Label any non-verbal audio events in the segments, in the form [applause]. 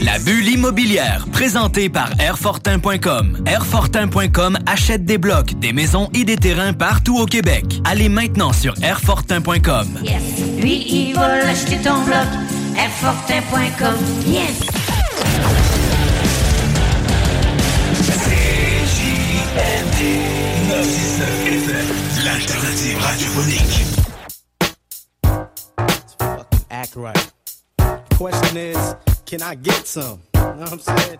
La bulle immobilière, présentée par Airfortin.com. Airfortin.com achète des blocs, des maisons et des terrains partout au Québec. Allez maintenant sur Airfortin.com. Yes. Lui, il va l'acheter ton bloc. Airfortin.com. Yes. L'alternative radiophonique. act right. Question is, can I get some? You know what I'm saying?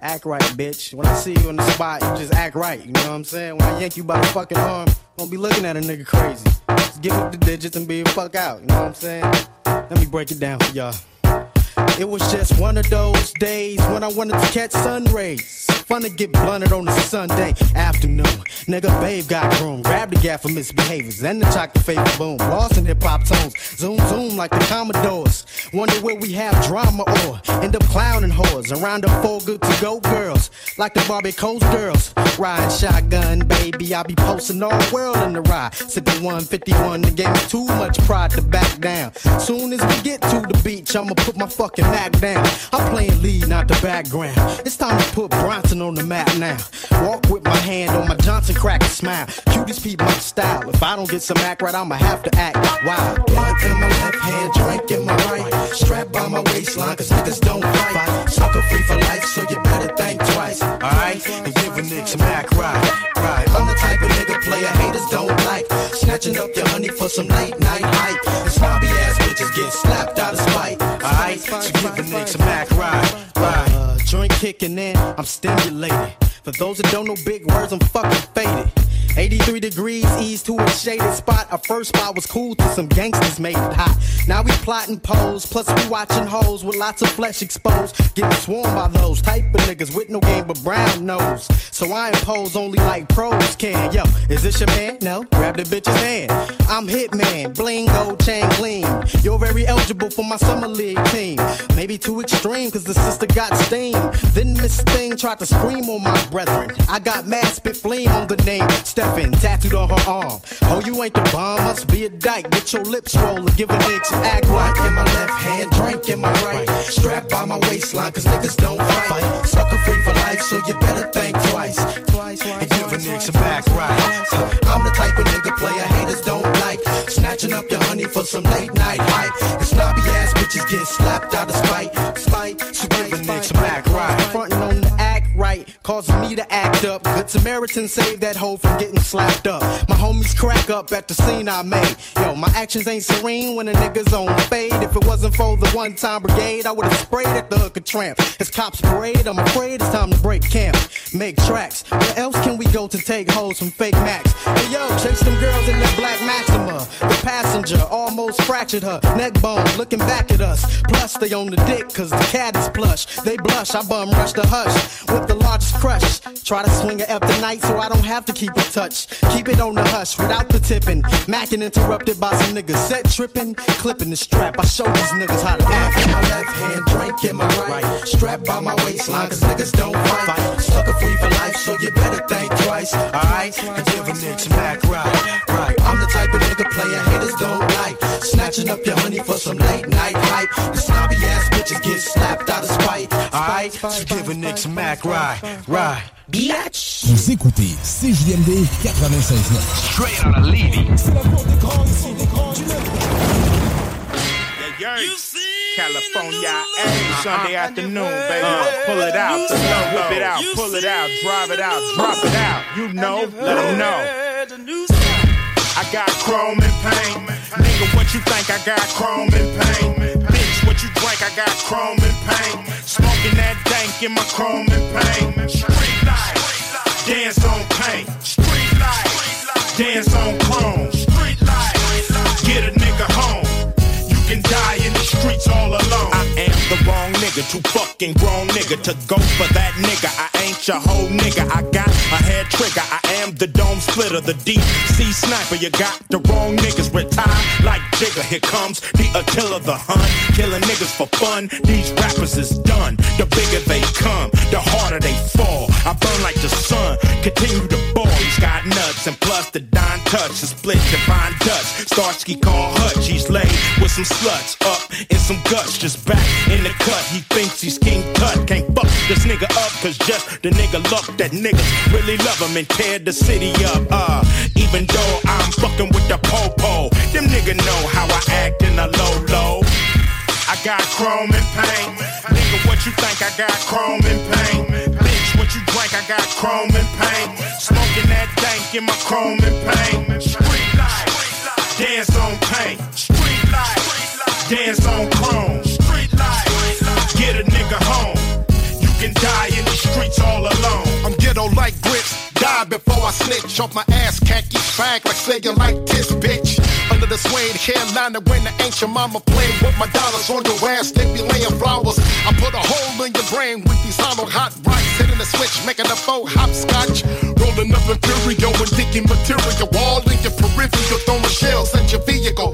Act right, bitch. When I see you in the spot, you just act right. You know what I'm saying? When I yank you by the fucking arm, don't be looking at a nigga crazy. Just give up the digits and be a fuck out. You know what I'm saying? Let me break it down for y'all. It was just one of those days when I wanted to catch sun rays. Fun to get blunted on a Sunday afternoon. Nigga, babe got grown. Grab the gap for misbehaviors and the chocolate favor boom. Lost in hip hop tones. Zoom, zoom like the Commodores. Wonder where we have drama or end up clowning whores. Around the four good to go girls. Like the Barbie Coast girls. Riding shotgun, baby. I be posting all world in the ride. Sipping 151. The game is too much pride to back down. Soon as we get to the beach, I'ma put my fucking Mac down. I'm playing lead, not the background. It's time to put Bronson on the map now. Walk with my hand on my Johnson crack and smile. Cutest peep my style. If I don't get some act right, I'ma have to act wild. Blunt in my left hand, drink in my right. Strap by my waistline, cause niggas don't fight. Sucker free for life, so you better think twice. Alright? And give a nigga some act right. Right. I'm the type of nigga player haters don't like. Snatching up your honey for some late night hype. And snobby ass bitches get slapped out of spite. Alright? So give a nigga some act kicking in, I'm stimulated. For those that don't know big words, I'm fucking faded. 83 degrees east to a shaded spot. Our first spot was cool till some gangsters made it hot. Now we plotting pose, plus we watching hoes with lots of flesh exposed. Getting swarmed by those type of niggas with no game but brown nose. So I impose only like pros can. Yo, is this your man? No, grab the bitch's hand. I'm Hitman, bling, gold chain gleam. You're very eligible for my summer league team. Maybe too extreme, cause the sister got steam. Then Miss Thing tried to scream on my brethren. I got mad spit flame on the name. Stefan tattooed on her arm. Oh, you ain't the bomb, must be a dyke. Get your lips rolling, give a nigga some act right. In my left hand, drink in my right. Strap by my waistline, cause niggas don't fight. Sucker free for life, so you better think twice. Twice, and give a nigga some act right. I'm the type of nigga player haters don't like. Snatching up your honey for some late night hype. And snobby ass bitches get slapped out of. Spite, causes me to act up. Good Samaritan saved that hoe from getting slapped up. My homies crack up at the scene I made. Yo, my actions ain't serene when a nigga's on fade. If it wasn't for the one time brigade, I would've sprayed at the hooker tramp. As cops parade, I'm afraid it's time to break camp. Make tracks. Where else can we go to take hoes from fake Max? Hey yo, chase them girls in that black Maxima. The passenger almost fractured her neck bone, looking back at us. Plus, they on the dick, cause the cat is plush. They blush, I bum rush the hush with the largest crush. Try to swing the night so I don't have to keep in touch. Keep it on the hush without the tipping. Macking interrupted by some niggas set tripping. Clipping the strap, I show these niggas how to act. My left hand, drink in my right. Strapped by my waistline, cause niggas don't fight. Sucker free for life, so you better think twice, alright? Give a nigga act right, right. I'm the type of nigga player haters don't like. Snatching up your honey for some late night hype. The snobby ass bitches get slapped out of spite, alright? So give a nigga some act right, right. Bitch! Vous écoutez CJMD 96.9. Straight out of Lady. C'est la porte des grands ici, des grands du California, hey, Sunday afternoon, baby. Pull it out, whip it out, pull it out, drive it out, drop it out. You know, let them know. I got chrome and pain. Nigga, what you think I got chrome and pain? Bitch, what you drink? I got chrome and pain. Smoking that dank in my chrome and pain. Street life, dance on paint. Street life, dance on chrome. Street life, get a nigga home. You can die in the streets all alone. Nigga, too fucking grown nigga to go for that nigga. I ain't your whole nigga. I got a head trigger. I am the dome splitter, the deep DC sniper. You got the wrong niggas retired like Jigger. Here comes the Attila, the Hun, killing niggas for fun. These rappers is done. The bigger they come, the harder they fall. I burn like the sun, continue to ball. He's got nuts and plus the Don touch, the split divine. Starsky call Hutch. He's laid with some sluts up in some guts, just back in the cut. He thinks he's King Tut. Can't fuck this nigga up, cause just the nigga luck that niggas really love him and tear the city up. Uh, even though I'm fucking with the popo, them nigga know how I act in a low low. I got chrome and pain. Nigga, what you think I got chrome and pain? Bitch, what you drink? I got chrome and pain. Smoking that dank in my chrome and pain. Dance on chrome. Street life, get a nigga home. You can die in the streets all alone. I'm ghetto like grits. Die before I snitch off my ass, khaki fag like say you like this, bitch. Under the suede hairline when the ancient mama played with my dollars on your ass, they be laying flowers. I put a hole in your brain with these hollow hot rights, hitting the switch, making a faux hopscotch. Rolling up Imperial and digging material, all in your peripheral, throwing shells at your vehicle.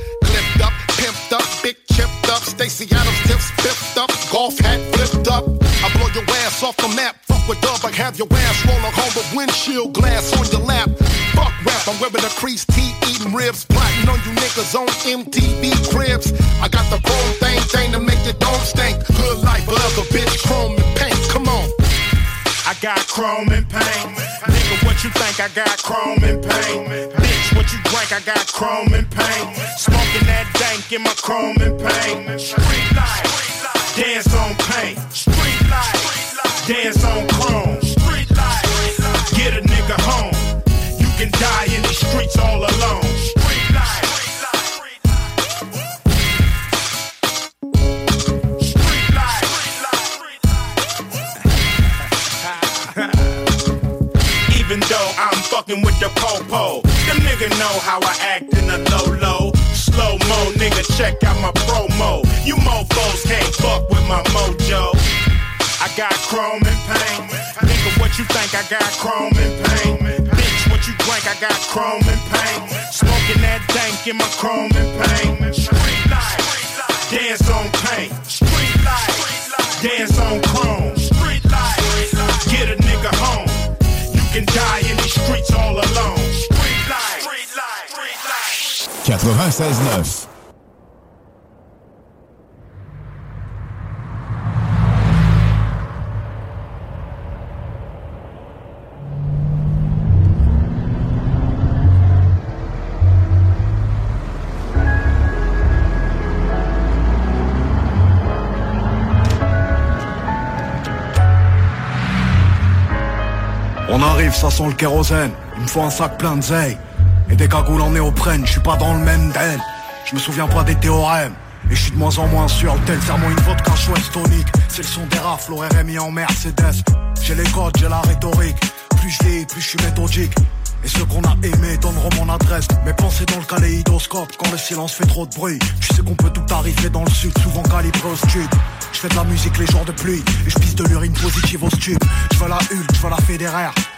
Golf hat flipped up. I blow your ass off the map. Fuck with dub, I have your ass rolling home with windshield glass on your lap. Fuck rap, I'm wearing a crease tee, eating ribs, plotting on you niggas on MTV cribs. I got the chrome thing, thing to make it don't stink. Good life, forever, bitch, chrome and paint. Come on. I got chrome and pain. Nigga, what you think I got chrome and pain? Bitch, what you drink? I got chrome and pain. Smoking that dank in my chrome and pain. Street life, know how I act in a low low. Slow mo, nigga, check out my promo. You mofos can't fuck with my mojo. I got chrome and pain. Nigga, what you think I got chrome and pain? Bitch, what you drink? I got chrome and pain. Smoking that dank in my chrome and pain. Street life, dance on paint. Street life, dance on chrome. Street life, get a nigga home. You can die in the streets all alone. 96.9. On arrive, ça sent le kérosène. Il me faut un sac plein de zeille. Et des cagoules en néoprène, je suis pas dans le même den. Je me souviens pas des théorèmes. Et je suis de moins en moins sûr, tel serment une vodka chouette tonique. C'est le son des rafles, RMI en Mercedes. J'ai les codes, j'ai la rhétorique. Plus je vieillis, plus je suis méthodique. Et ceux qu'on a aimés donneront mon adresse. Mes pensées dans le kaléidoscope quand le silence fait trop de bruit. Tu sais qu'on peut tout arriver dans le sud, souvent calibré au stud. Je fais de la musique les jours de pluie et je pisse de l'urine positive au stube. Je veux la Hulk, je veux la fédéraire.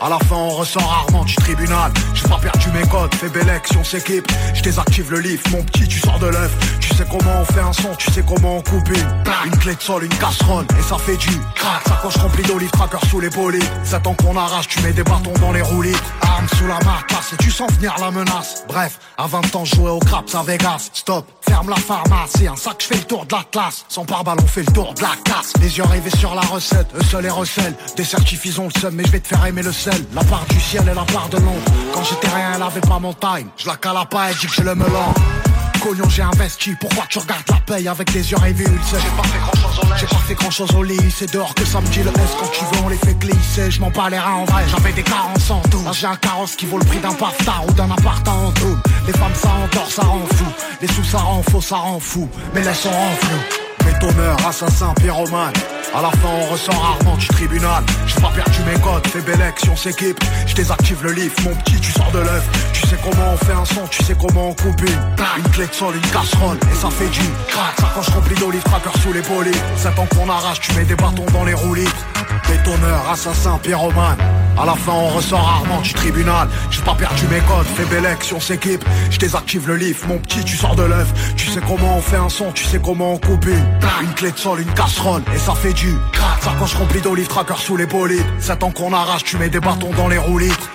À la fin, on ressort rarement du tribunal. J'ai pas perdu mes codes, fais belle on s'équipe. Je désactive le lift, mon petit, tu sors de l'œuf. Tu sais comment on fait un son, tu sais comment on coupe une. Une clé de sol, une casserole, et ça fait du crack. Sacoche remplie d'olives, tracker sous les bolides. C'est temps qu'on arrache, tu mets des bâtons dans les roulis. Arme sous la marcasse, et tu sens venir la menace. Bref, à 20 ans, jouer au craps à Vegas. Stop, ferme la pharmacie, un sac, je fais le tour de la classe. Sans pare-balles, on fait le tour de la casse. Les yeux rivés sur la recette, eux seuls et recèlent. Des certifs, ont le seum, mais je vais te faire aimer le La part du ciel et la part de l'ombre. Quand j'étais rien, elle avait pas mon time. Je la cala pas, elle dit que je le melon. Cognon, j'ai investi, pourquoi tu regardes la paye avec des yeux révulsés? J'ai pas fait grand chose au J'ai pas fait grand chose au lit, c'est dehors que ça me dit le S. Quand tu veux on les fait glisser, je m'en bats les reins en vrai, j'avais des carences en tout. Là j'ai un carrosse qui vaut le prix d'un paftar ou d'un appart en tout. Les femmes ça endort, ça rend fou, les sous ça rend faux, ça rend fou, mais laisse on rend flou. Bétonneur, assassin, pyromane à la fin, on ressort rarement du tribunal. J'ai pas perdu mes codes, fais belle on s'équipe. Je désactive le lift, mon petit, tu sors de l'œuf. Tu sais comment on fait un son, tu sais comment on coupe une. Une clé de sol, une casserole, et ça fait du crack. Sacoche remplie d'olives, tracker sous les polies. C'est ans qu'on arrache, tu mets des bâtons dans les roulis. Bétonneur, assassin, pyromane. À la fin, on ressort rarement du tribunal. J'ai pas perdu mes codes, fais belle on s'équipe. Je désactive le lift, mon petit, tu sors de l'œuf. Tu sais comment on fait un son, tu sais comment on coupe une. Une clé de sol, une casserole, et ça fait fait du quand je remplis d'olive tracker sous les bolides. Ça ans qu'on arrache tu mets des bâtons dans les roues litres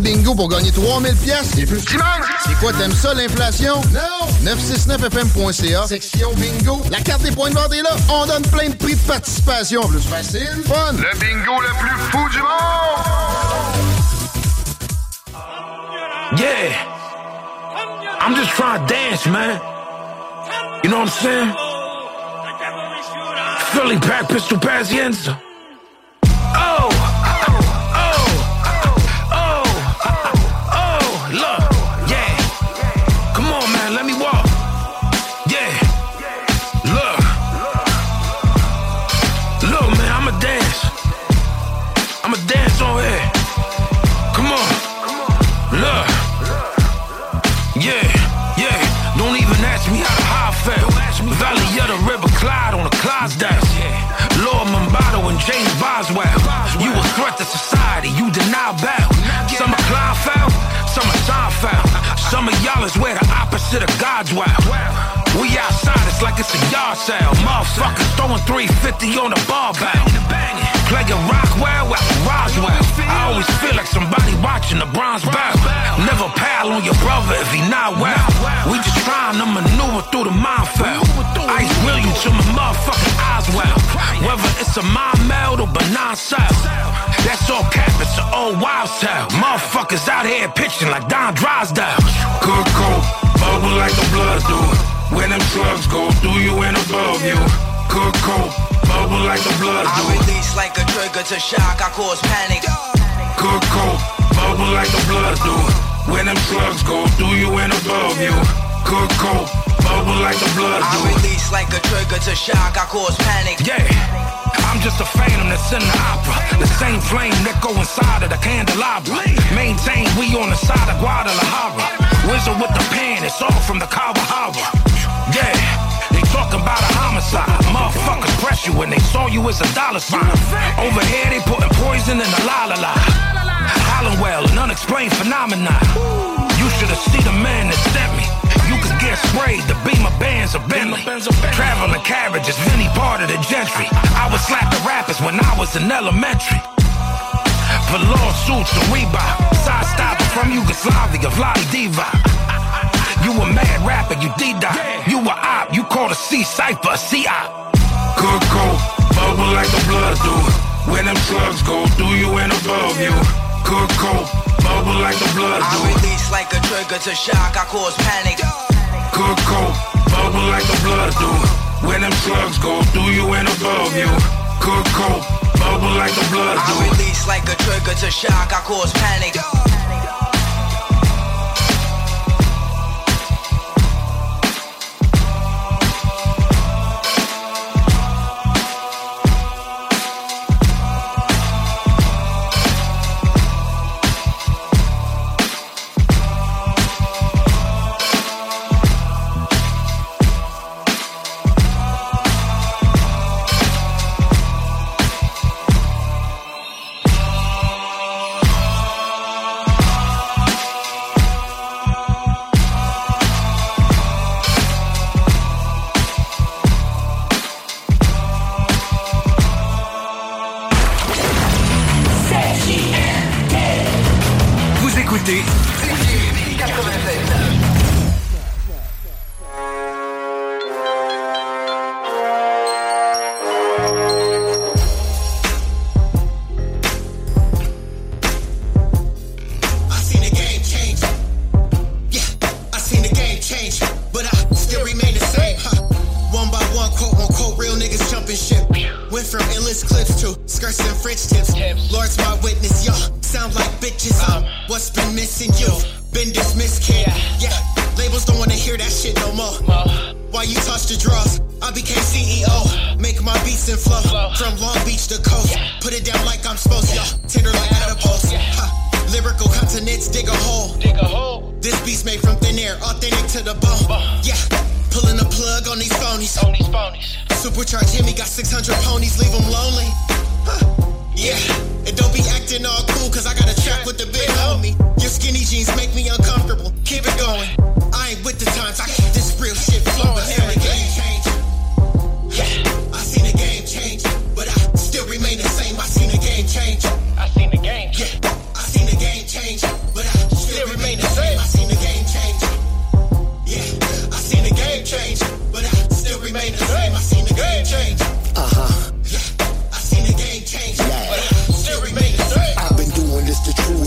bingo pour gagner 3000 pièces et plus? C'est quoi, t'aimes ça, l'inflation? Non! 969fm.ca, section bingo. La carte des points de vente est là. On donne plein de prix de participation. Plus facile, fun. Le bingo le plus fou du monde! Yeah! I'm just trying to dance, man. You know what I'm saying? Philly pack pistol. Oh! 350 on the barbell. Playing Rockwell with Roswell. I always feel like somebody watching the bronze bell. Never pal on your brother if he not well. We just trying to maneuver through the minefield. Ice William to my motherfucking eyes well. Whether it's a mind meld or benign cell. That's all cap, it's an old wild tale. Motherfuckers out here pitching like Don Drysdale. Good coat, bubble like the blood do. When them slugs go through you and above you. Good coat, bubble like the blood do. I release like a trigger to shock, I cause panic. Good coat, bubble like the blood do. When them slugs go through you and above you. Good coat, bubble like the blood do. I release like a trigger to shock, I cause panic. Yeah. I'm just a phantom that's in the opera. The same flame that go inside of the candelabra. Maintain we on the side of Guadalajara. Wizard with the pan, it's all from the Kawahara. Yeah, they talking about a homicide. Motherfuckers press you when they saw you as a dollar sign. Over here they putting poison in the la la la. Hollandwell, an unexplained phenomenon. You should have seen the man that sent me. You could get sprayed, the beamer bands of Bentley. Traveling carriages, Vinny part of the gentry. I would slap the rappers when I was in elementary. For lawsuits to Reebok. Side stopper from Yugoslavia, Vlade Divac. You a mad rapper, you D-Dot. You a op, you call a C-Cypher, C-Op. Good coat, bubble like the blood do. When them slugs go through you and above you. Good coat, bubble like the blood I release like a trigger to shock, I cause panic. Good coat, bubble like the blood do. When them slugs go through you and above you. Good coat, bubble like the blood do. I release like a trigger to shock, I cause panic. Vous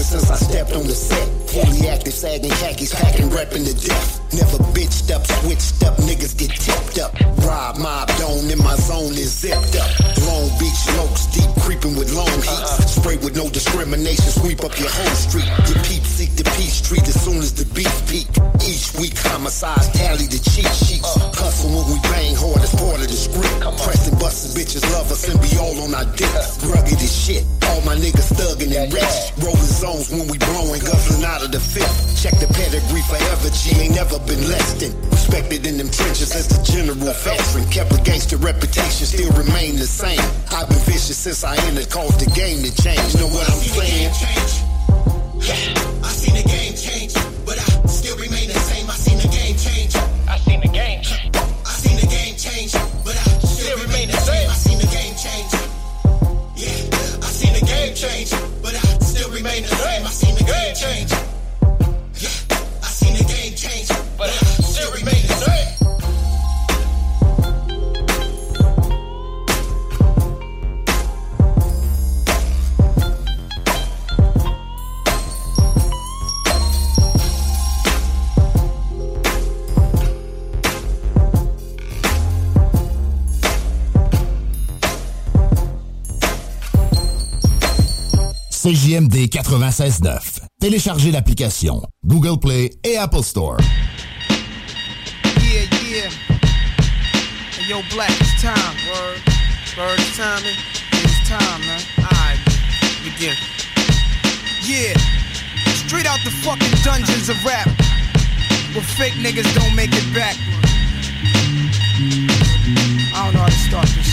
truest since I stepped on the set. Fully active, sagging khakis, packing, repping to death. Never bitched up, switched up, niggas get tipped up. Rob mob dome in my zone is zipped up. Long Beach lokes deep creeping with long heats. Spray with no discrimination, sweep up your whole street. Your peeps seek the peace street as soon as the beef peak. Each week homicides tally the cheat sheets. Hustle when we bang hard as part of the script. Buses, bitches love us and be all on our dick. Rugged as shit. All my niggas thuggin' and rich. Rolling zones when we blowing, guzzling out of the fifth. Check the pedigree forever, G ain't never been less than. Respected in them trenches as the general veteran. Kept a gangster reputation, still remain the same. I've been vicious since I entered, caused the game to change. Know what I'm saying? Yeah, I seen the game change, change, but I still remain the same. I seen the game change. CJMD 96.9. Téléchargez l'application Google Play et Apple Store. Yeah, yeah. Hey, yo, Black, it's time. Word. Word, it's time. It's time, man. Alright, begin. Yeah. Straight out the fucking dungeons of rap. Where fake niggas don't make it back. I don't know how to start this.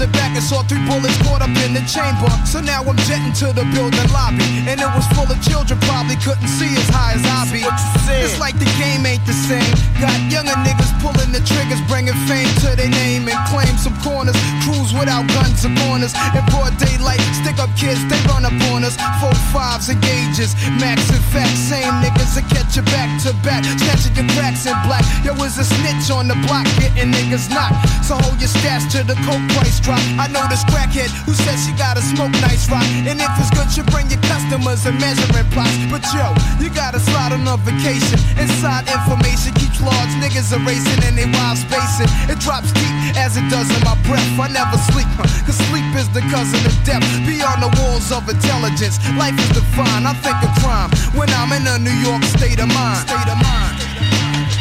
it back and saw three bullets caught up in the chamber. So now I'm jetting to the building lobby, and it was full of children. Probably couldn't see as high as I be. It's like the game ain't the same. Got younger niggas pulling the triggers, bringing fame to their name and claim some corners. Cruise without guns or corners. In broad daylight, stick up kids, they run up on us. Four gauges, max and fact. Same niggas that catch you back to back, snatching your cracks in black. Yo, is a snitch on the block, getting niggas knocked. So hold your stash till the coke price drop. I know this crackhead who says she gotta smoke nice rock. And if it's good, you bring your customers and measuring plots. But yo, you gotta slide on a vacation. Inside information keeps large niggas erasing and they wild spacing. It drops deep as it does in my breath. I never sleep, huh, cause sleep is the cousin of death. Beyond the walls of intelligence, life is defined. I think of crime when I'm in a New York state of mind. State of mind.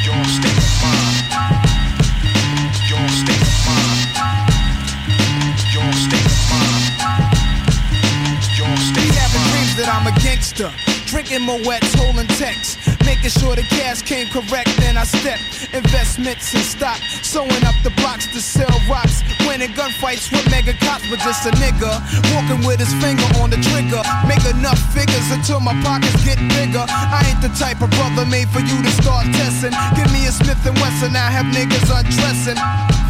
Your state of mind. Your state of mind. Your state of mind. Your state of having dreams that I'm a gangster. Drinking Moet's, holding texts. Making sure the cash came correct, then I step. Investments in stock. Sewing up the blocks to sell rocks. Winning gunfights with mega cops, but just a nigga. Walking with his finger on the trigger. Make enough figures until my pockets get bigger. I ain't the type of brother made for you to start testing. Give me a Smith and Wesson, I have niggas undressing.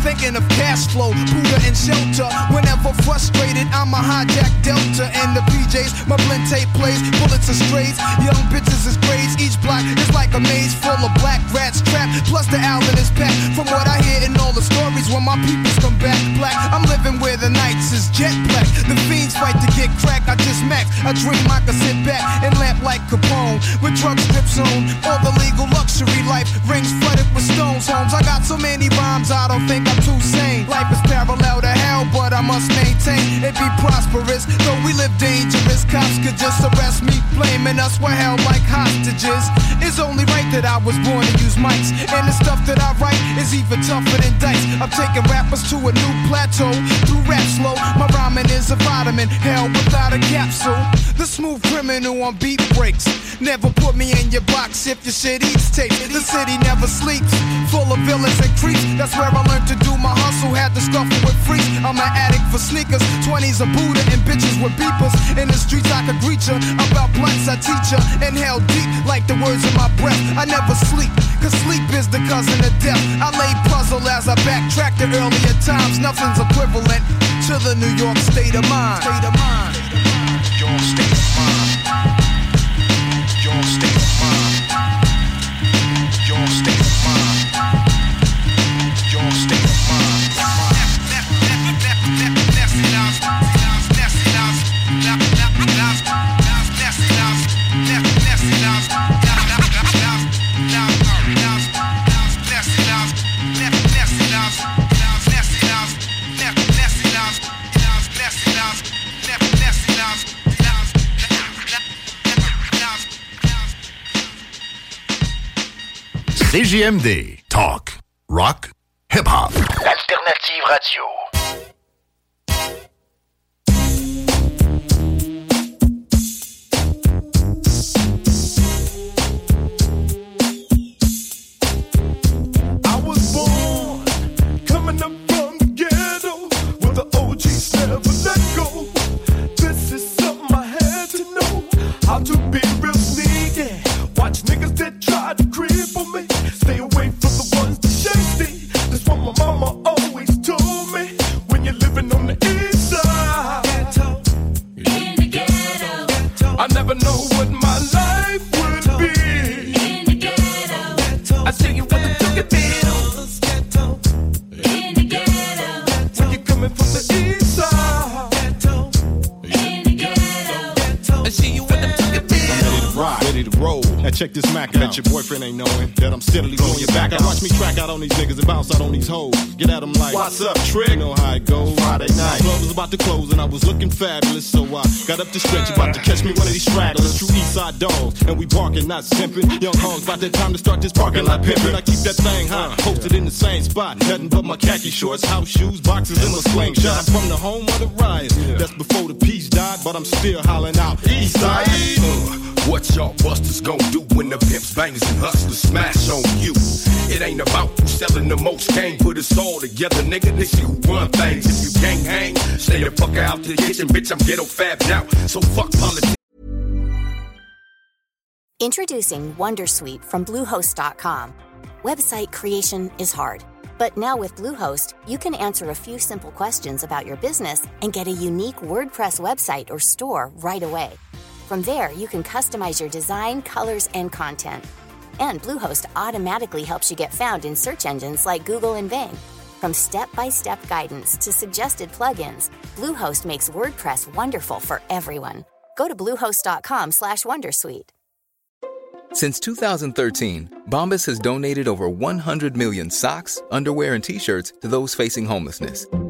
Thinking of cash flow, Buddha and shelter. Whenever frustrated, I'm a hijack Delta and the PJs. My blend tape plays, bullets are strays. Young bitches is. Each block is like a maze full of black rats trapped. Plus the island is packed. From what I hear in all the stories, when my peoples come back black, I'm living where the nights is jet black. The fiends fight to get crack. I just max. I dream I could sit back and lamp like Capone with drug strips on. All the legal luxury life rings flooded with stones. Homes. I got so many rhymes, I don't think I'm too sane. Life is parallel to hell, but I must maintain it be prosperous. Could just arrest me, blaming us we're held like hostages. It's only right that I was born to use mics, and the stuff that I write is even tougher than dice. I'm taking rappers to a new plateau through rap slow. My rhyming is a vitamin, hell without a capsule. The smooth criminal on beat breaks. Never put me in your box if your shit eats tape. The city never sleeps, full of villains and creeps. That's where I learned to do my hustle. Had to scuffle with freaks. I'm an addict for sneakers, 20s a Buddha and bitches with beepers. In the streets I could greet ya. About blunts I teach ya. Inhale deep like the words in my breath. I never sleep, cause sleep is the cousin of death. I lay puzzle as I backtrack to earlier times. Nothing's equivalent to the New York state of mind. State of mind. State of mind. Your CJMD. Talk. Rock. Hip-hop. Alternative radio. I was Mac out. Bet your boyfriend ain't knowing that I'm steadily blowing your back out. Watch me track out on these niggas and bounce out on these hoes. Get at them like, What's up, Trick? You know how it goes. Friday night. Club was about to close and I was looking fabulous, so I got up to stretch. About to catch me one of these stragglers, true east side dogs. And we barking, not simping. Young hogs, about that time to start this parking lot pimping. I keep that thing high, posted in the same spot. Nothing but my khaki shorts, house shoes, boxes, and my slingshot. From the home of the riot. That's before the peace died, but I'm still hollering out east side. Uh, what y'all busters gon' do when the pimps, bangers, and hustlers smash on you? It ain't about who's selling the most game. Put us all together, nigga. See who run things. If you can't hang, stay the fuck out the kitchen, bitch. I'm ghetto fab now. So fuck politics. Introducing Wondersuite from Bluehost.com. Website creation is hard, but now with Bluehost, you can answer a few simple questions about your business and get a unique WordPress website or store right away. From there, you can customize your design, colors, and content. And Bluehost automatically helps you get found in search engines like Google and Bing. From step-by-step guidance to suggested plugins, Bluehost makes WordPress wonderful for everyone. Go to bluehost.com/wondersuite. Since 2013, Bombas has donated over 100 million socks, underwear, and t-shirts to those facing homelessness.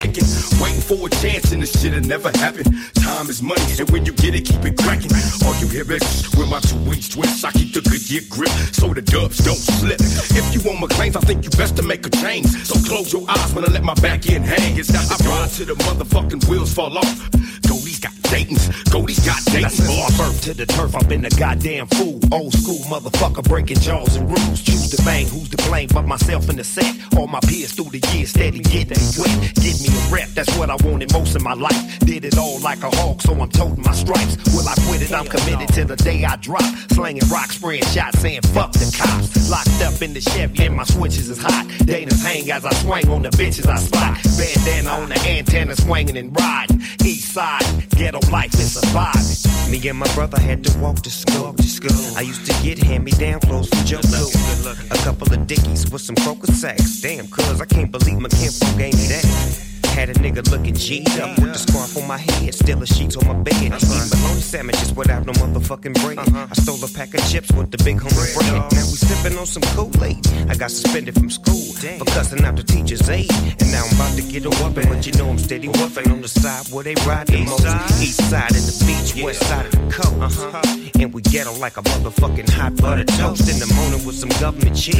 Waiting for a chance and this shit'll never happen. Time is money, and when you get it, keep it cracking. All you hear is with my two wings twist. I keep the good gear grip so the dubs don't slip. If you want my claims, I think you best to make a change. So close your eyes when I let my back end hang. It's not the drive to the motherfucking wheels fall off. Goldie's got Dayton's, Goldie's got Dayton's. Since my birth to the turf, I've been a goddamn fool. Old school motherfucker breaking jaws and rules. Choose to bang, who's to blame but myself in the set. All my peers through the years steady getting wet. Give me a rep, that's what I wanted most in my life. Did it all like a hawk, so I'm toting my stripes. Will I quit it? I'm committed till the day I drop. Slanging rocks, spraying shots, saying fuck the cops. Locked up in the Chevy and my switches is hot. Dana's hang as I swing on the bitches I spot. Bandana on the antenna swinging and riding. East side, ghetto life is surviving. Me and my brother had to walk to school. To school. I used to get hand-me-down clothes from Cool. A couple of dickies with some crocus sacks. Damn, cuz I can't believe my kinfolk gave me that. Had a nigga looking G'd up with the scarf on my head, still a sheets on my bed. Eating bologna sandwiches without no motherfucking bread. Uh-huh. I stole a pack of chips with the big homie bread. Now we sipping on some Kool-Aid. I got suspended from school for cussing out the teacher's aide. And now I'm about to get a whooping, but you know I'm steady whooping on the side where they ride the most. East side of the beach, west side of the coast. Uh-huh. And we ghetto like a motherfucking hot butter toast. In the morning with some government cheese.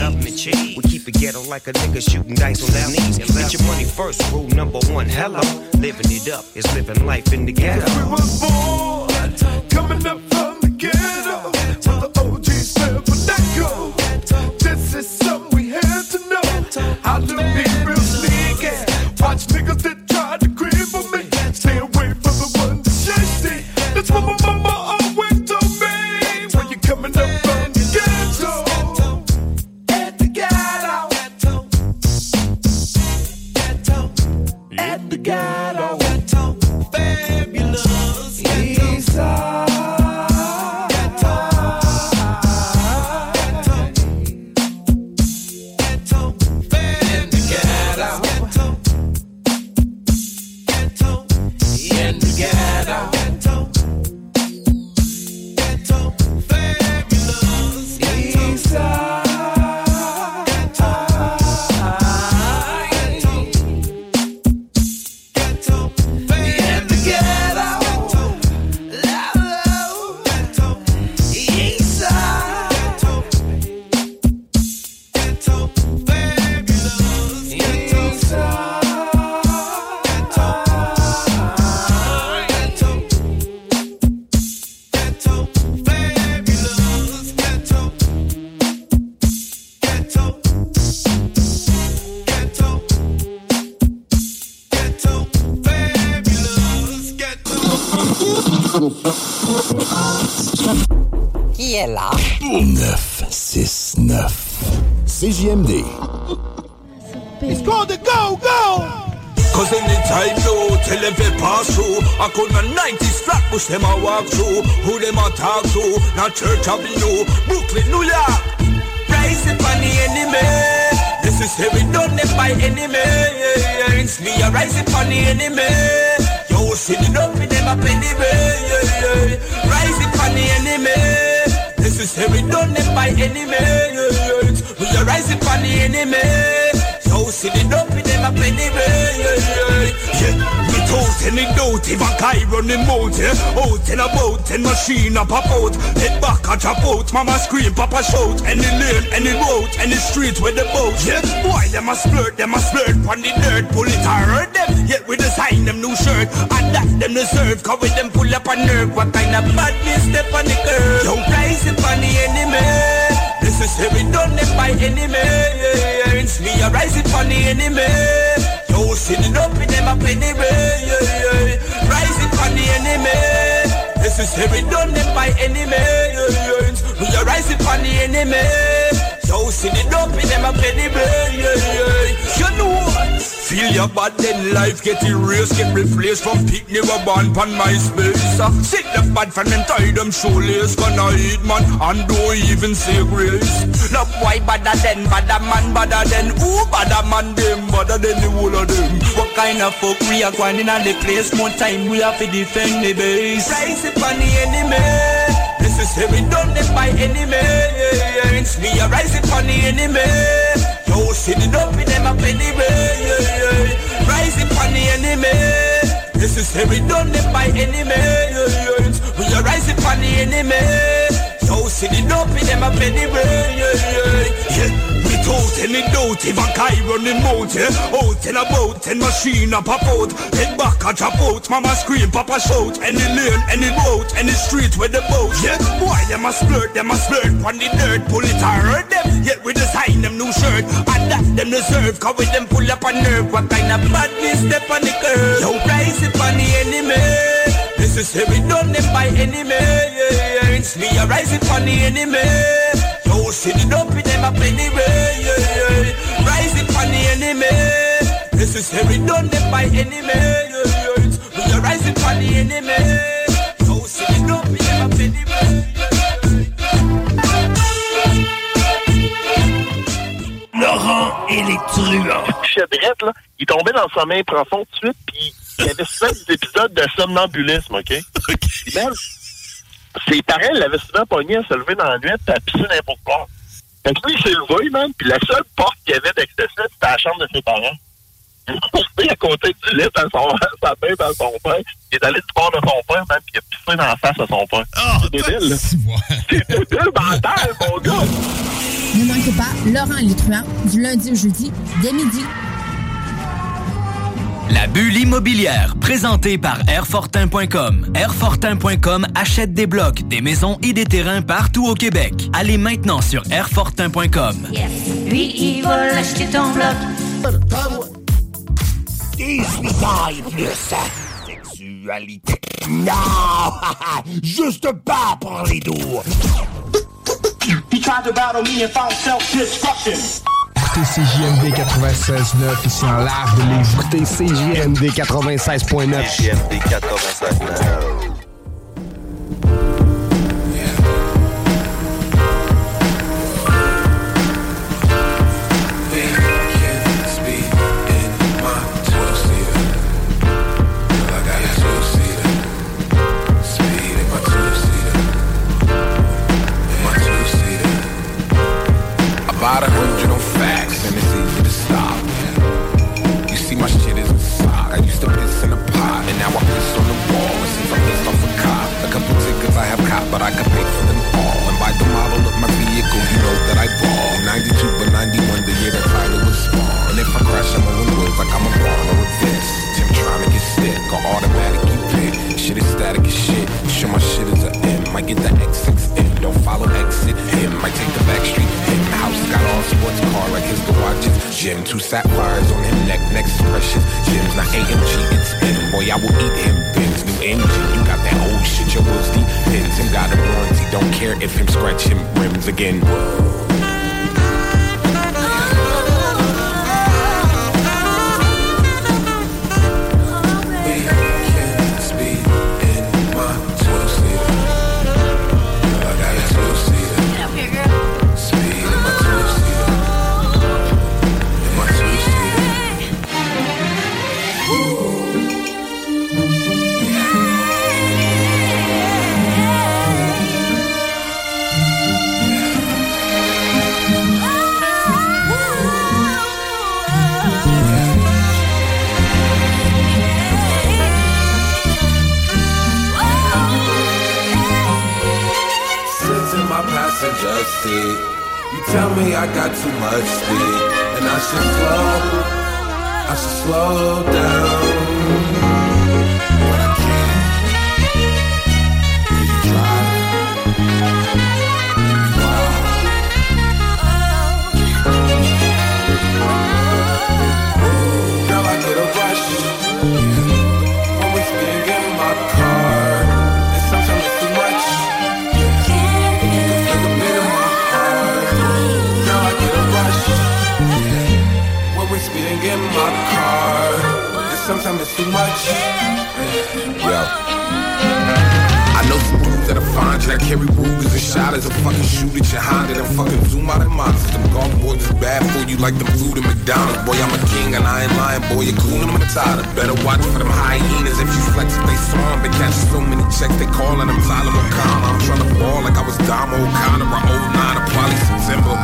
We keep it ghetto like a nigga shooting dice on their knees. Get your money first, rule number one. hell Hello, living it up is living life in the ghetto. We was born coming up from the ghetto, the let go. This is something we had to know. Real sneaky. Watch niggas 90s push them I walk through Who them I talk to? Now Church Avenue Brooklyn, New York. Rise up on the enemy. This is heavy done them by enemy. It's me rise up on the enemy. Yo sitting up with them up anyway up on the enemy. This is heavy done them by me I rise up on the enemy Yo, sitting up with them up anyway, yeah, yeah, yeah. Me told any doubt if a guy run him out, yeah. Out and about, and machine up a out. Head back a drop out, mama scream, papa shout. Any lane, any road, any street where the boat, yeah. Boy, them a splurt, them a splurt on the dirt. Pull it hurt them, yet we design them new shirt. And that them deserve, cause with them pull up a nerve. What kind of madness step on the curve? Yo, rise up on the enemy. This is heavy done them by enemy. Yeah, it's me a rise it on the enemy. Yo, sitting up with them up anyway. Yeah, yeah. It on the enemy. This is heavy done them by enemy. Yeah, yeah. It's me a rise it on the enemy. Yo, sitting up with them up anyway. Yeah, yeah. You know? Feel your bad then life get erased Get replaced from pick never born pan my space. Uh, Sick the bad from them tie them shoelace Gonna eat man and don't even say grace. No boy badder than badder man badder than Who badder man them? Badder than the whole of them. What kind of fuck we are going in on the place? More time we have to defend the base. Rise up on the enemy. This is heavy done by enemy. Me a rise up on the enemy Yo, sitting up with them up anyway, yeah, yeah. Rising on the enemy. This is heavy done by enemy. We are rising on the enemy. Yo, sitting up with them up anyway, yeah, yeah. yeah. Without any doubt, if a guy run him out, yeah. Out and about, and machine a pop out. Head back a drop out, mama scream, papa shout. Any lane, any road, any street where the boat, yeah. Boy, them a splurt, them a splurt on the dirt. Pull it hurt them, yet we design them new shirt. And that them deserve, cause with them pull up a nerve. What kind of madness step on the curve? Yo, rise up on the enemy. This is heavy done them by enemy, yeah, yeah. It's me a rise up on the enemy. Yo, sitting up with them up anyway, yeah, yeah. Rise up on the enemy. This is heavy done them by enemy, yeah, yeah. It's me a rise up on the enemy. Yo, sitting up with them up anyway. Laurent et les truands. Là, il tombait dans le sommeil profond tout de suite, puis il y avait souvent des [laughs] épisodes de somnambulisme, OK? Même, ses parents l'avaient souvent pogné à se lever dans la nuit et à pisser n'importe quoi. Fait que lui, il s'est levé, man, puis la seule porte qu'il y avait d'accès, c'était la chambre de ses parents. Il est à côté du lit à son, [laughs] sa tête à son père. Il est allé du bord de son père, man, puis il a pissé dans la face à son père. c'est débile, là. C'est débile mental, mon gars. Ne manquez pas Laurent truands du lundi au jeudi dès midi. La bulle immobilière, présentée par Airfortin.com. Airfortin.com achète des blocs, des maisons et des terrains partout au Québec. Allez maintenant sur Airfortin.com. Lui, il va acheter ton bloc. 18 ans et plus. Sexualité. Non! [laughs] Juste pas pour les doux. He tried to battle me and found self-destruction. Écoutez CJMD 96.9 ici en live de Lévis. Écoutez CJMD 96.9. CJMD 96.9. but I can pay for them all. And by the model of my vehicle, you know that I ball. 92 but 91, the year that Tyler was spawned. And if I crash, I'm on wheels like I'm a ball or a trying to get stick, or automatic you pick. Shit is static as shit. Sure my shit is a M. I get the X6M. Don't follow exit him. I take the back street him. House got all sports car like his garages. Gym, two sapphires on him neck. Next precious. Jim's not AMG, it's M. Boy, I will eat him. Benz new engine. You got that shit. Your deep. Pins him got a warranty. Don't care if him scratch him rims again. Tired. Better watch for them hyenas if you flex if they saw 'em. Been catching so many checks, they calling them Tyler O'Connor. I'm trying to ball like I was Dom O'Connor or 09 or probably September.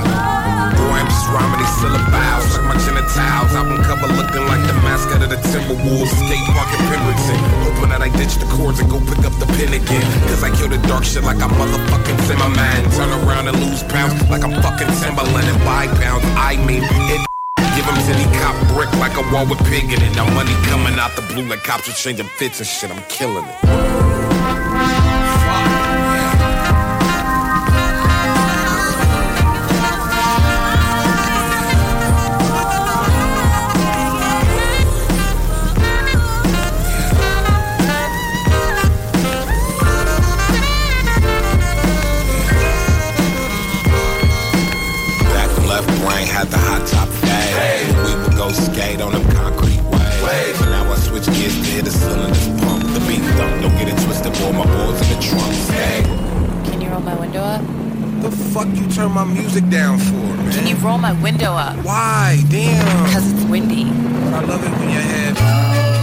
Boy, I'm just rhyming these syllables like my genitals. Album cover looking like the mascot of the Timberwolves. Skate park in Pemberton. Hoping that I ditch the cords and go pick up the pen again. Cause I kill the dark shit like I'm motherfucking Zimmerman. Turn around and lose pounds like I'm fucking Timberland and buy pounds. I mean, it. Give him city cop brick like a wall with pig in it. Now money coming out the blue like cops are changing fits and shit. I'm killing it. Window up? the fuck you turn my music down for, man? Can you roll my window up? Why? Damn. Because it's windy. But I love it when your head.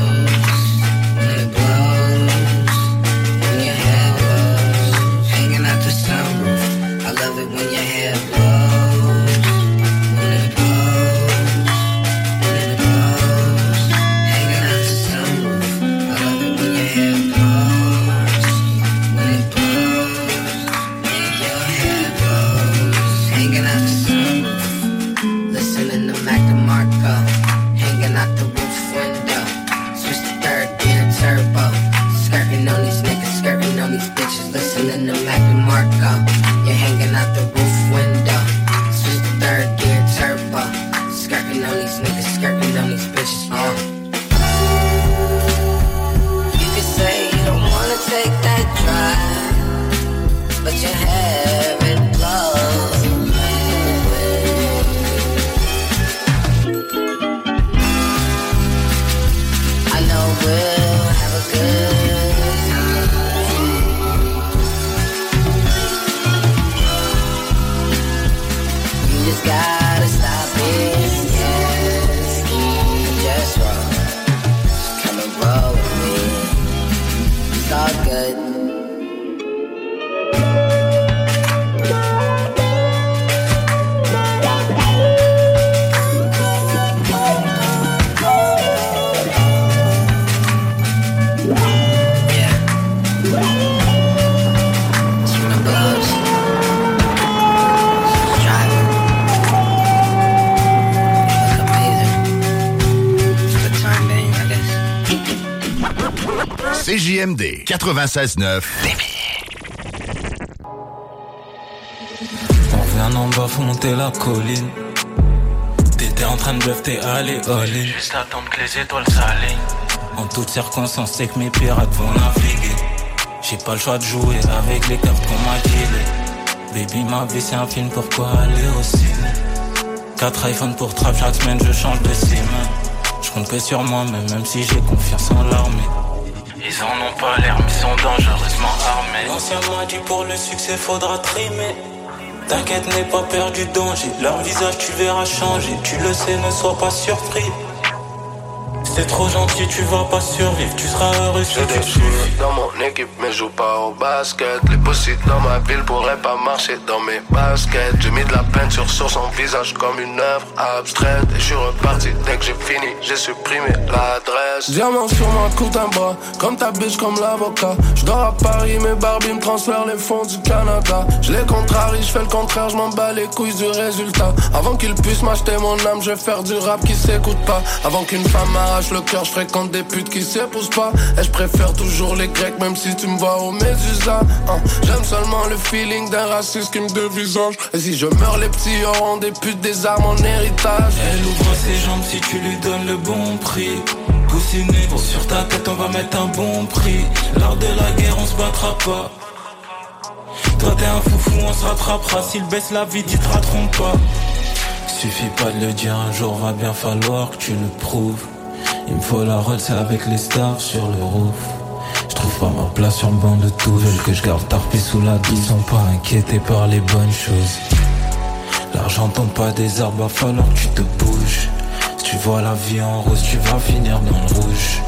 96.9. On vient en bas, faut monter la colline. T'étais en train de bluff, t'es allé all-in. Juste attendre que les étoiles s'alignent. En toutes circonstances, c'est que mes pirates vont naviguer. J'ai pas le choix de jouer avec les cartes qu'on m'a dealées. Baby, ma vie c'est un film, pourquoi aller au ciné? 4 iPhones pour trap, chaque semaine je change de sim. Je compte que sur moi-même, même si j'ai confiance en l'armée. Ils en ont pas l'air, mais sont dangereusement armés. L'ancien m'a dit pour le succès faudra trimer. T'inquiète, n'aie pas peur du danger. Leur visage, tu verras changer. Tu le sais, ne sois pas surpris. C'est trop gentil, tu vas pas survivre, tu seras heureux si J'ai tu des suffis. dans mon équipe, mais je joue pas au basket. Les possibles dans ma ville pourraient pas marcher dans mes baskets. J'ai mis de la peinture sur son visage comme une œuvre abstraite. Et je suis reparti dès que j'ai fini, j'ai supprimé l'adresse. Diamant sur ma coupe d'un bras, comme ta biche, comme l'avocat. Je dors à Paris, mes Barbie me transfèrent les fonds du Canada. Je les contrarie, je fais le contraire, je m'en bats les couilles du résultat. Avant qu'ils puissent m'acheter mon âme, je vais faire du rap qui s'écoute pas. Avant qu'une femme m'arrache le cœur, je fréquente des putes qui s'épousent pas. Et je préfère toujours les grecs, même si tu me vois au Médusa. Hein, J'aime seulement le feeling d'un raciste qui me dévisage. Et si je meurs, les petits auront des putes, des armes en héritage. Elle ouvre ses jambes si tu lui donnes le bon prix. Poussiné, sur ta tête on va mettre un bon prix. Lors de la guerre on se battra pas. Toi t'es un foufou, on se rattrapera. S'il baisse la vie, tu te pas. Suffit pas de le dire, un jour va bien falloir que tu le prouves. Il me faut la Rolls avec les stars sur le roof. Je trouve pas ma place sur le banc de tout. Veulent que je garde tarpé sous la douce. Ils sont pas inquiétés par les bonnes choses. L'argent tombe pas des arbres, va falloir que tu te bouges. Si tu vois la vie en rose, tu vas finir dans le rouge.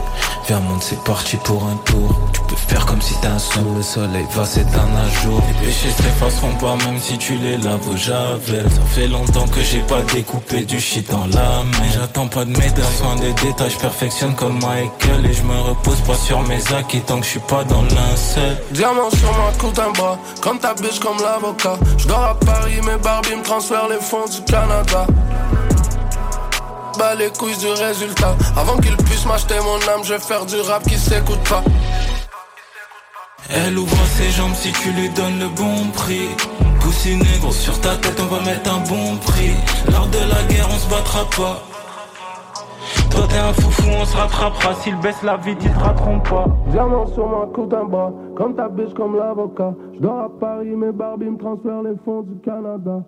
Viens monte, c'est parti pour un tour. Tu peux faire comme si t'es un sou, le soleil va s'éteindre un jour. Les péchés s'effaceront pas même si tu les laves au javel. Ça fait longtemps que j'ai pas découpé du shit dans la main. J'attends pas de médaille, soin des détails, je perfectionne comme Michael. Et je me repose pas sur mes acquis tant que je suis pas dans l'incel. Diamant sur ma coupe d'un bras, comme ta biche, comme l'avocat. Je dors à Paris, mes Barbie me transfèrent les fonds du Canada. Les couilles du résultat. Avant qu'ils puissent m'acheter mon âme, je vais faire du rap qui s'écoute pas. Elle ouvre ses jambes si tu lui donnes le bon prix. Poussiné, gros sur ta tête, on va mettre un bon prix. Lors de la guerre, on se battra pas. Toi t'es un foufou, on se rattrapera. S'il baisse la vie, ils te rateront pas. Diamant sur ma coupe d'un bras, comme ta biche, comme l'avocat. Je dors à Paris, mes Barbie me transfèrent les fonds du Canada.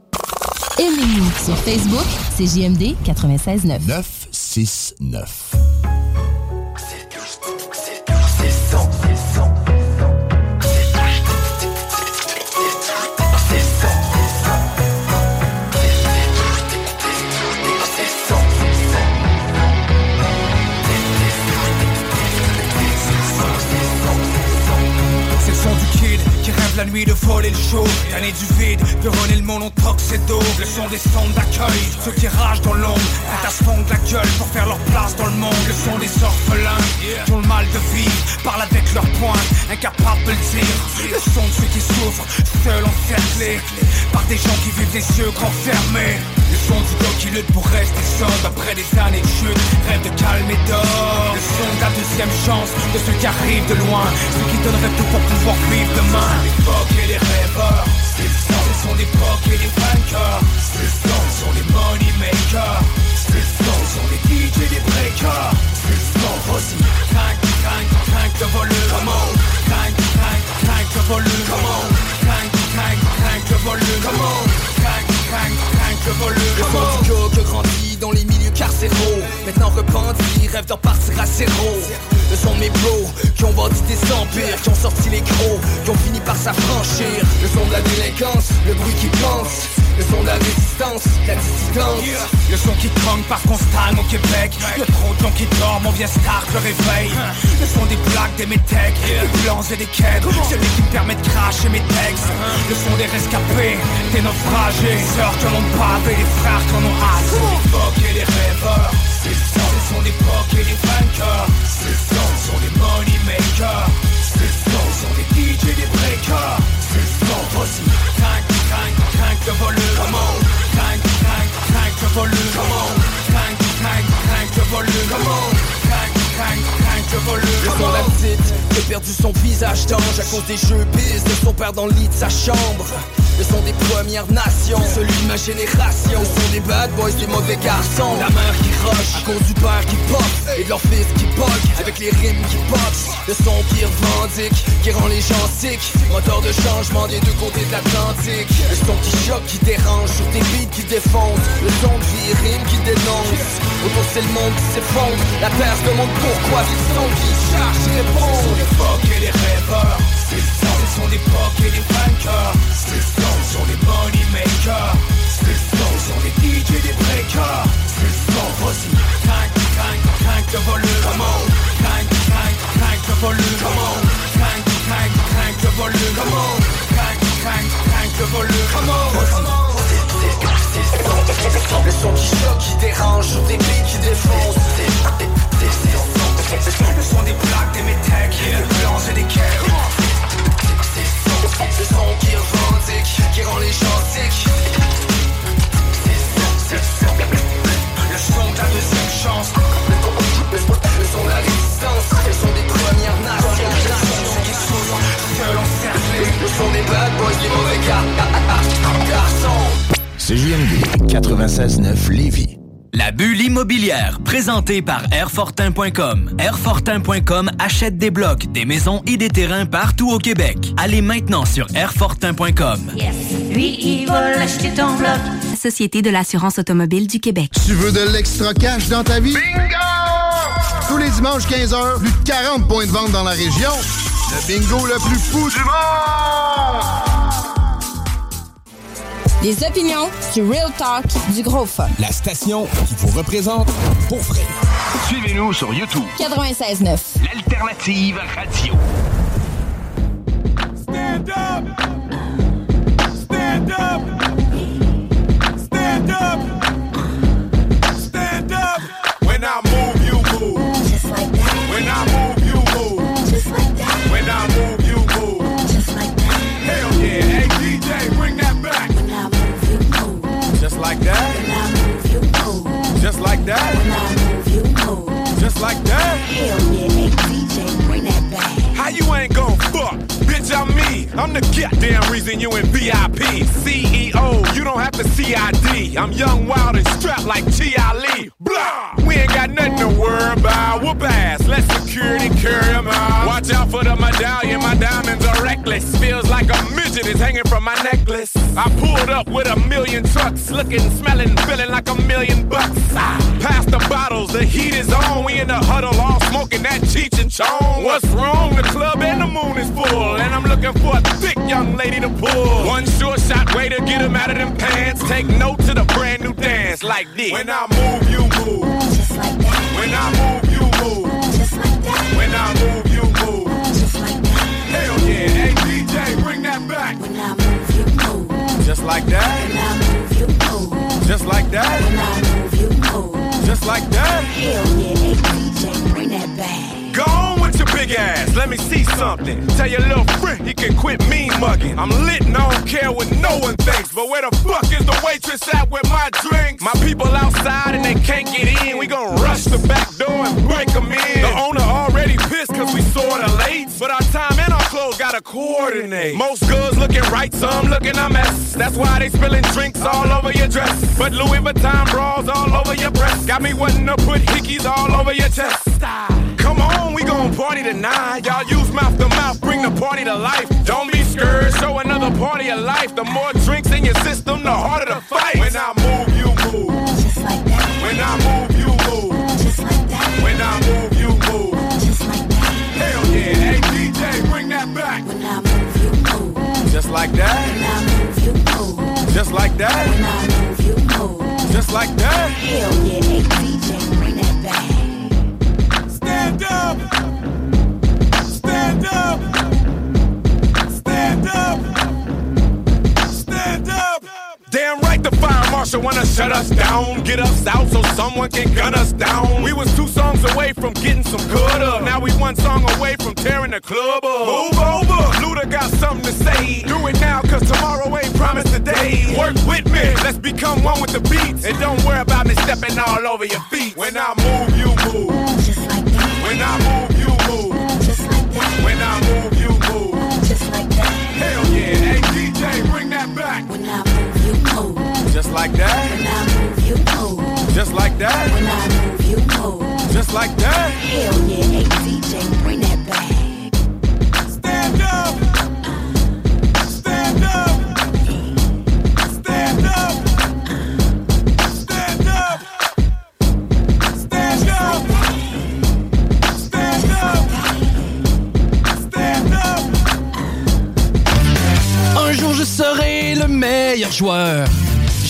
Aimez-nous sur Facebook, c'est JMD 96.9. 969. La nuit de voler le show Tanné du vide, de runner le monde en tox et d'eau Le son des sons d'accueil, ceux qui ragent dans l'ombre. Se fondre la gueule pour faire leur place dans le monde. Le son des orphelins qui ont le mal de vivre Parlent avec leurs poings, incapables de le dire. Le son de ceux qui souffrent, seuls encerclés Par des gens qui vivent les yeux grands fermés Le son du gars qui lutte pour rester sobre Après des années de chute, rêve de calme et d'or. Le son de la deuxième chance, de ceux qui arrivent de loin. Ceux qui donneraient tout pour pouvoir vivre demain pocs et les rêveurs. Ce sont des pocs et des vainqueurs. Ce sont les money makers. Ce sont les DJ et les breakers. Ce aussi. Tank, tank, tank le volume. Come on. Tank, tank, tank le volume. Come on. Tank, tank, tank le volume. Come on. Tank, tank, tank le volume. Come on. Que grandit dans les milliers carcéraux Maintenant repenti, rêve d'en partir à zéro. Le son de mes bros qui ont bâti des empires Qui ont sorti les gros, qui ont fini par s'affranchir. Le son de la délinquance, le bruit qui pense Le son de la résistance, la dissidence. Le son qui tremble parce qu'on stagne au Québec. Y'a trop de gens qui dorment, on vient start le réveil. Le son des blagues, des métèques, des blancs et des quêtes. Celui qui me permet de cracher mes textes. Le son des rescapés, des naufragés. Des sœurs qui en ont pavé, des frères qui en ont hâte et les C'est le ce sont des pocs et des vainqueurs C'est le son, ce sont des money makers C'est le ce sont des DJ et des breakers C'est le son, voici Crank, crank, crank le volume Come on Crank, crank, crank le volume Come on Crank, crank, crank le volume Come on Crank, crank, crank le volume la petite qui a perdu son visage d'ange à cause des jeux bis de son père dans le lit de sa chambre. Le son des Premières Nations, celui de ma génération. Le son des bad boys, des mauvais garçons. La mère qui rush à cause du père qui pop et de leur fils qui bug avec les rimes qui boxent. Le son qui revendique, qui rend les gens sick. Moteur de changement des deux côtés de l'Atlantique. Le son qui choque, qui dérange sur des beats qui défoncent. Le son vie rime qui dénonce. Autour c'est le monde qui s'effondre. La terre se demande pourquoi c'est le son qui cherche et répond. Sont les pocs et les rêveurs C'est le son, sont des et des punkers Street sont des money makers Street sont des DJ et des breakers Street Flow, voici Crank, crank, crank le volume Come on Crank, crank, crank le volume Come on Crank, crank, crank le volume Come on Crank, crank, crank le volume Come on le son qui choque, qui dérange, ou des billes qui défoncent Le des plaques, des métèques, des blancs et des quais le son qui revendique, qui rend les gens sick. Le son de la deuxième chance. Le son de la résistance. Le son des premières nations. Seul encerclé. Le son des bad boys, des mauvais gars. Garçons. CJMD 96.9 Lévis. La bulle immobilière, présentée par Airfortin.com. Airfortin.com achète des blocs, des maisons et des terrains partout au Québec. Allez maintenant sur Airfortin.com. Lui, il va l'acheter ton bloc. Société de l'assurance automobile du Québec. Tu veux de l'extra cash dans ta vie? Bingo! Tous les dimanches 15h, plus de 40 points de vente dans la région. Le bingo le plus fou du monde! Les opinions, du real talk, du gros fun. La station qui vous représente pour vrai. Suivez-nous sur YouTube. 96.9. L'alternative radio. Stand up! Stand up! Like that. When I move, you move. Just like that. Hell yeah. Hey, DJ, bring that back. How you ain't? Bitch, I'm the goddamn reason you in VIP. CEO, you don't have to CID. I'm young, wild, and strapped like T.I. Lee. Blah! We ain't got nothing to worry about. Whoop ass, let security carry carry 'em out. Watch out for the medallion, my diamonds are reckless. Feels like a midget is hanging from my necklace. I pulled up with a million trucks, looking, smelling, feeling like a million bucks. Ah, pass the bottles, the heat is on. We in the huddle, all smoking that Cheech and Chong. What's wrong? The club and the moon is full, and I'm looking for a thick young lady to pull. One sure shot way to get him out of them pants. Take note to the brand new dance like this. When I move, you move. Just like that. When I move, you move. Just like that. When I move, you move. Just like that. Hell yeah. Hey DJ, bring that back. When I move, you move. Just like that. When I move, you move. Just like that. When I move, you move. Just like that. Hell yeah. Hey DJ, back. Go on with your big ass, let me see something. Tell your little friend he can quit mean mugging. I'm lit and I don't care what no one thinks. But where the fuck is the waitress at with my drinks? My people outside and they can't get in. We gon' rush the back door and break them in. The owner already pissed cause we sorta late. But our time and our clothes gotta coordinate. Most girls looking right, some looking a mess. That's why they spilling drinks all over your dress. But Louis Vuitton bras all over your breast. Got me wanting to put hickeys all over your chest. On, we gon' party tonight. Y'all use mouth to mouth, bring the party to life. Don't be scared, show another party of life. The more drinks in your system, the harder the fight. When I move, you move. Just like that. When I move, you move. Just like that. When I move, you move. Just like that. Hell yeah. Hey DJ, bring that back. When I move, you move. Just like that. When I move, you move. Just like that. When I move, you move. Just like that. Hell yeah. Hey DJ, the fire marshal wanna shut us down. Get us out so someone can gun us down. We was two songs away from getting some good up. Now we one song away from tearing the club up. Move over! Luda got something to say. Do it now, cause tomorrow ain't promised today. Work with me, let's become one with the beats. And don't worry about me stepping all over your feet. When I move, you move. Just like that. When I move. Like that. When I move, you. Just like that. When I move, you. Just like that. Hell yeah. Stand up. Un jour je serai le meilleur joueur.